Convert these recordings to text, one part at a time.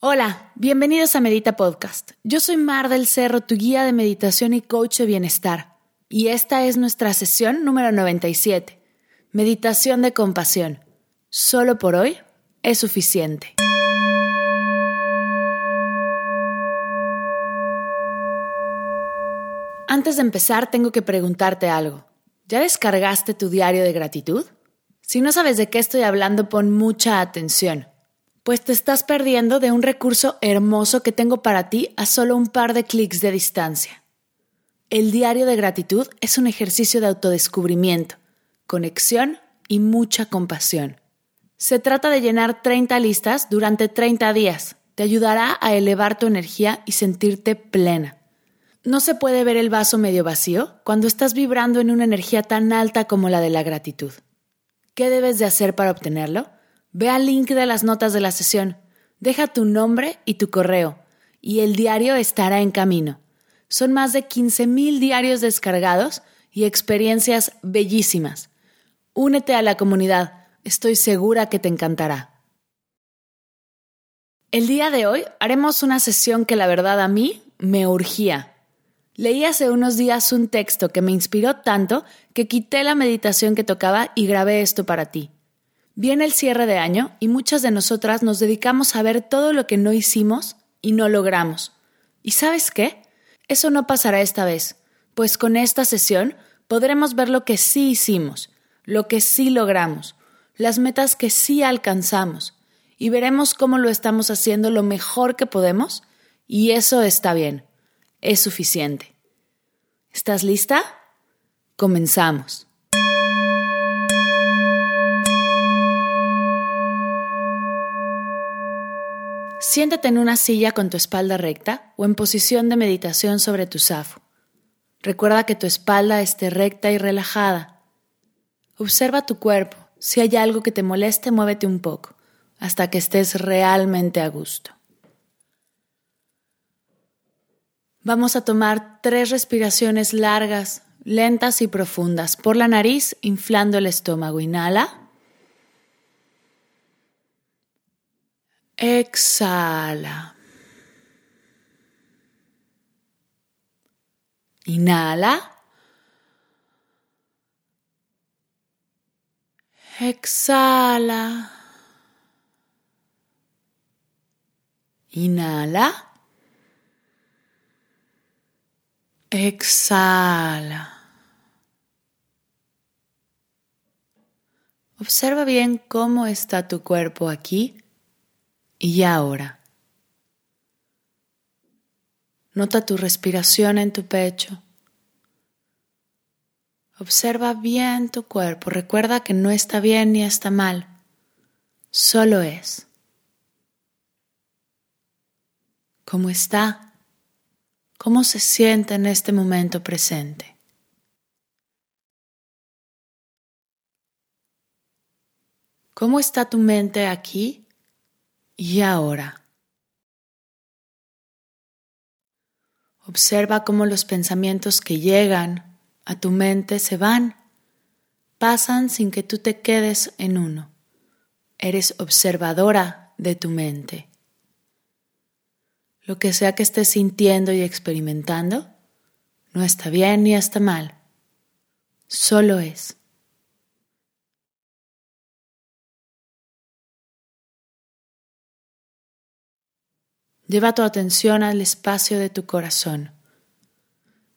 Hola, bienvenidos a Medita Podcast. Yo soy Mar del Cerro, tu guía de meditación y coach de bienestar. Y esta es nuestra sesión número 97. Meditación de compasión. Solo por hoy es suficiente. Antes de empezar, tengo que preguntarte algo. ¿Ya descargaste tu diario de gratitud? Si no sabes de qué estoy hablando, pon mucha atención pues te estás perdiendo de un recurso hermoso que tengo para ti a solo un par de clics de distancia. El diario de gratitud es un ejercicio de autodescubrimiento, conexión y mucha compasión. Se trata de llenar 30 listas durante 30 días. Te ayudará a elevar tu energía y sentirte plena. No se puede ver el vaso medio vacío cuando estás vibrando en una energía tan alta como la de la gratitud. ¿Qué debes de hacer para obtenerlo? Ve al link de las notas de la sesión, deja tu nombre y tu correo, y el diario estará en camino. Son más de 15.000 diarios descargados y experiencias bellísimas. Únete a la comunidad, estoy segura que te encantará. El día de hoy haremos una sesión que la verdad a mí me urgía. Leí hace unos días un texto que me inspiró tanto que quité la meditación que tocaba y grabé esto para ti. Viene el cierre de año y muchas de nosotras nos dedicamos a ver todo lo que no hicimos y no logramos. ¿Y sabes qué? Eso no pasará esta vez, pues con esta sesión podremos ver lo que sí hicimos, lo que sí logramos, las metas que sí alcanzamos, y veremos cómo lo estamos haciendo lo mejor que podemos, y eso está bien, es suficiente. ¿Estás lista? Comenzamos. Siéntate en una silla con tu espalda recta o en posición de meditación sobre tu zafo. Recuerda que tu espalda esté recta y relajada. Observa tu cuerpo. Si hay algo que te moleste, muévete un poco, hasta que estés realmente a gusto. Vamos a tomar tres respiraciones largas, lentas y profundas por la nariz, inflando el estómago. Inhala. Exhala. Inhala. Exhala. Inhala. Exhala. Observa bien cómo está tu cuerpo aquí y ahora. Nota tu respiración en tu pecho. Observa bien tu cuerpo. Recuerda que no está bien ni está mal. Solo es. ¿Cómo está? ¿Cómo se siente en este momento presente? ¿Cómo está tu mente aquí y ahora. Observa cómo los pensamientos que llegan a tu mente se van, pasan sin que tú te quedes en uno. Eres observadora de tu mente. Lo que sea que estés sintiendo y experimentando, no está bien ni está mal, solo es. Lleva tu atención al espacio de tu corazón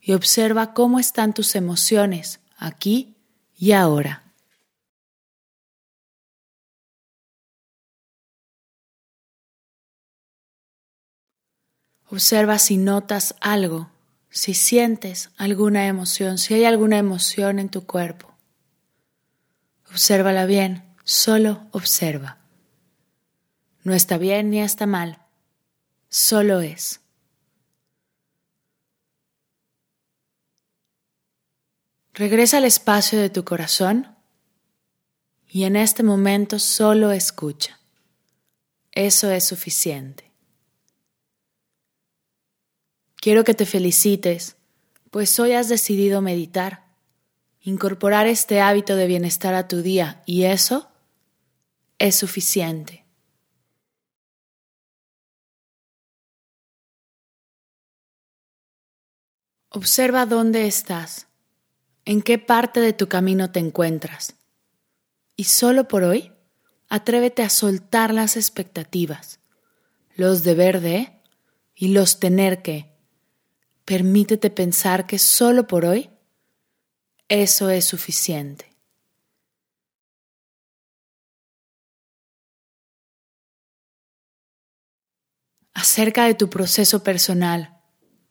y observa cómo están tus emociones aquí y ahora. Observa si notas algo, si sientes alguna emoción, si hay alguna emoción en tu cuerpo. Obsérvala bien, solo observa. No está bien ni está mal, solo es. Regresa al espacio de tu corazón y en este momento solo escucha. Eso es suficiente. Quiero que te felicites, pues hoy has decidido meditar, incorporar este hábito de bienestar a tu día y eso es suficiente. Observa dónde estás, en qué parte de tu camino te encuentras. Y solo por hoy, atrévete a soltar las expectativas, los deber de y los tener que. Permítete pensar que solo por hoy eso es suficiente. Acerca de tu proceso personal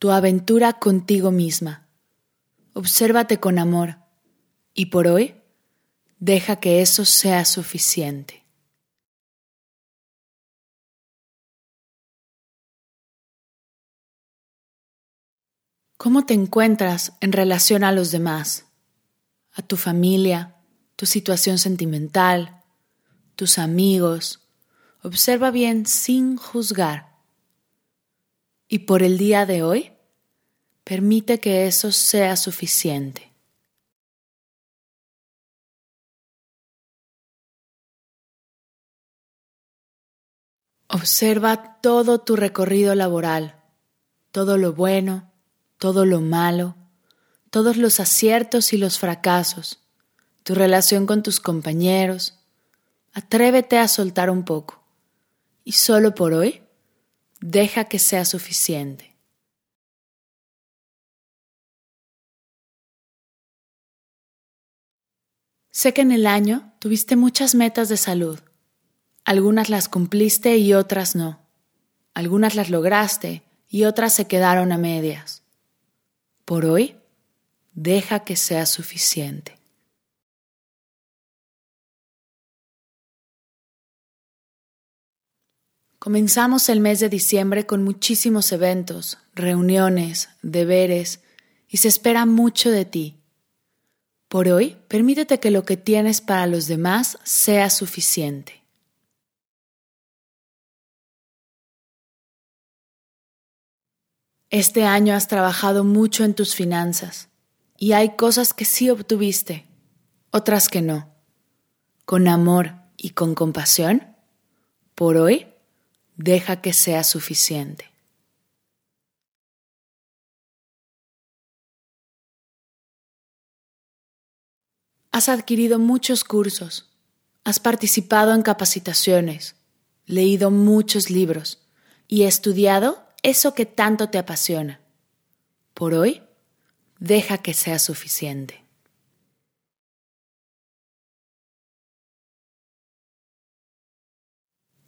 tu aventura contigo misma. Obsérvate con amor y por hoy deja que eso sea suficiente. ¿Cómo te encuentras en relación a los demás? A tu familia, tu situación sentimental, tus amigos. Observa bien sin juzgar y por el día de hoy, permite que eso sea suficiente. Observa todo tu recorrido laboral, todo lo bueno, todo lo malo, todos los aciertos y los fracasos, tu relación con tus compañeros. Atrévete a soltar un poco. Y solo por hoy, Deja que sea suficiente. Sé que en el año tuviste muchas metas de salud. Algunas las cumpliste y otras no. Algunas las lograste y otras se quedaron a medias. Por hoy, deja que sea suficiente. Comenzamos el mes de diciembre con muchísimos eventos, reuniones, deberes, y se espera mucho de ti. Por hoy, permítete que lo que tienes para los demás sea suficiente. Este año has trabajado mucho en tus finanzas y hay cosas que sí obtuviste, otras que no. Con amor y con compasión, por hoy deja que sea suficiente. Has adquirido muchos cursos, has participado en capacitaciones, leído muchos libros y estudiado eso que tanto te apasiona. Por hoy, deja que sea suficiente.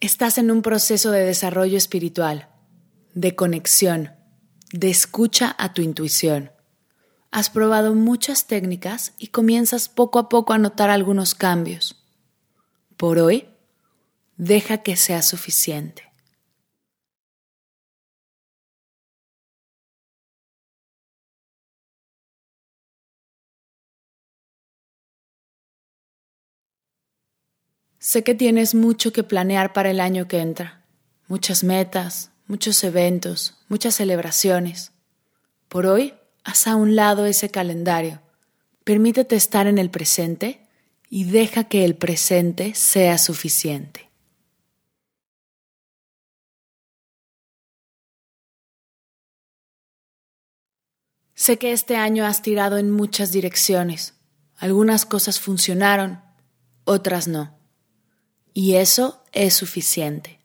Estás en un proceso de desarrollo espiritual, de conexión, de escucha a tu intuición. Has probado muchas técnicas y comienzas poco a poco a notar algunos cambios. Por hoy, deja que sea suficiente. Sé que tienes mucho que planear para el año que entra, muchas metas, muchos eventos, muchas celebraciones. Por hoy, haz a un lado ese calendario. Permítete estar en el presente y deja que el presente sea suficiente. Sé que este año has tirado en muchas direcciones. Algunas cosas funcionaron, otras no. Y eso es suficiente.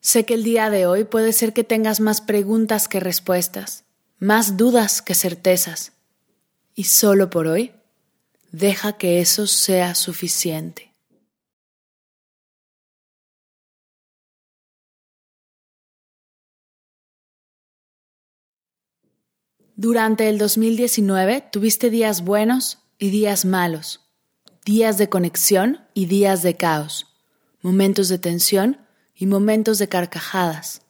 Sé que el día de hoy puede ser que tengas más preguntas que respuestas, más dudas que certezas. Y solo por hoy, deja que eso sea suficiente. Durante el 2019 tuviste días buenos y días malos, días de conexión y días de caos, momentos de tensión y momentos de carcajadas.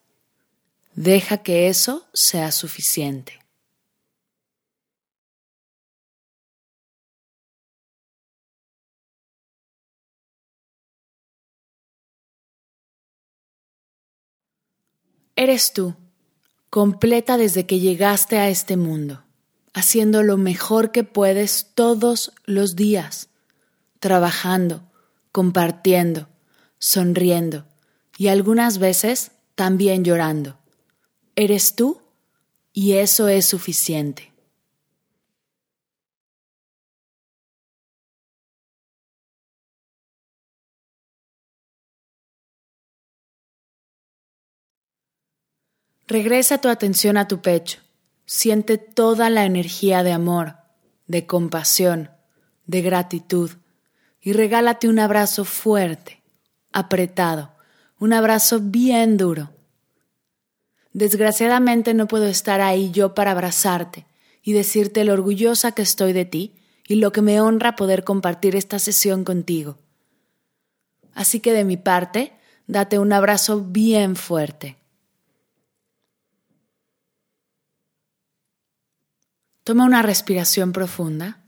Deja que eso sea suficiente. Eres tú completa desde que llegaste a este mundo, haciendo lo mejor que puedes todos los días, trabajando, compartiendo, sonriendo, y algunas veces también llorando. Eres tú y eso es suficiente. Regresa tu atención a tu pecho. Siente toda la energía de amor, de compasión, de gratitud y regálate un abrazo fuerte, apretado, un abrazo bien duro. Desgraciadamente no puedo estar ahí yo para abrazarte y decirte lo orgullosa que estoy de ti y lo que me honra poder compartir esta sesión contigo. Así que de mi parte, date un abrazo bien fuerte. Toma una respiración profunda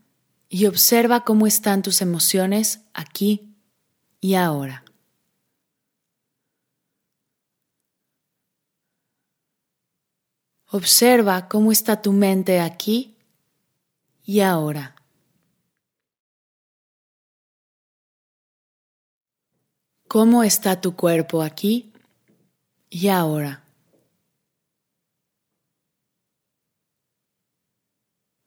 y observa cómo están tus emociones aquí y ahora. Observa cómo está tu mente aquí y ahora. ¿Cómo está tu cuerpo aquí y ahora?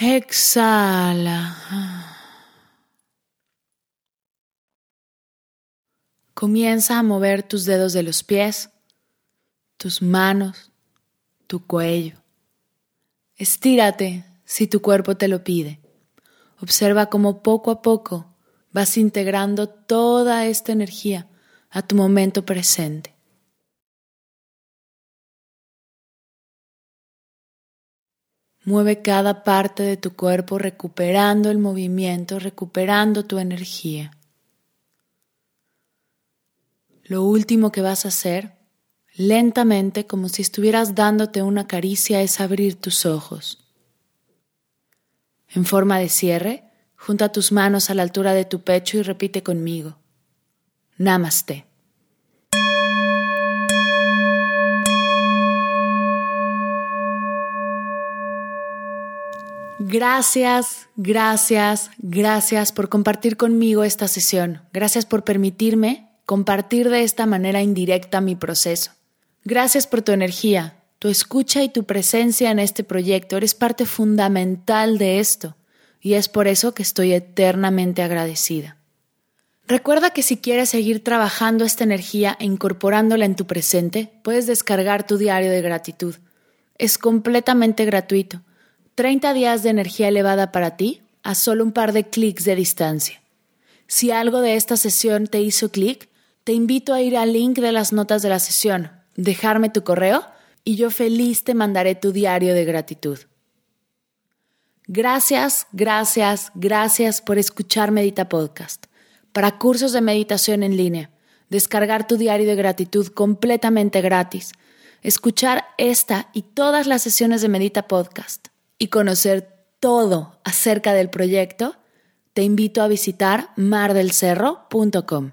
Exhala. Comienza a mover tus dedos de los pies, tus manos, tu cuello. Estírate si tu cuerpo te lo pide. Observa cómo poco a poco vas integrando toda esta energía a tu momento presente. Mueve cada parte de tu cuerpo recuperando el movimiento, recuperando tu energía. Lo último que vas a hacer, lentamente, como si estuvieras dándote una caricia, es abrir tus ojos. En forma de cierre, junta tus manos a la altura de tu pecho y repite conmigo. Namaste. Gracias, gracias, gracias por compartir conmigo esta sesión. Gracias por permitirme compartir de esta manera indirecta mi proceso. Gracias por tu energía, tu escucha y tu presencia en este proyecto. Eres parte fundamental de esto y es por eso que estoy eternamente agradecida. Recuerda que si quieres seguir trabajando esta energía e incorporándola en tu presente, puedes descargar tu diario de gratitud. Es completamente gratuito 30 días de energía elevada para ti a solo un par de clics de distancia. Si algo de esta sesión te hizo clic, te invito a ir al link de las notas de la sesión, dejarme tu correo y yo feliz te mandaré tu diario de gratitud. Gracias, gracias, gracias por escuchar Medita Podcast. Para cursos de meditación en línea, descargar tu diario de gratitud completamente gratis, escuchar esta y todas las sesiones de Medita Podcast y conocer todo acerca del proyecto, te invito a visitar mardelcerro.com.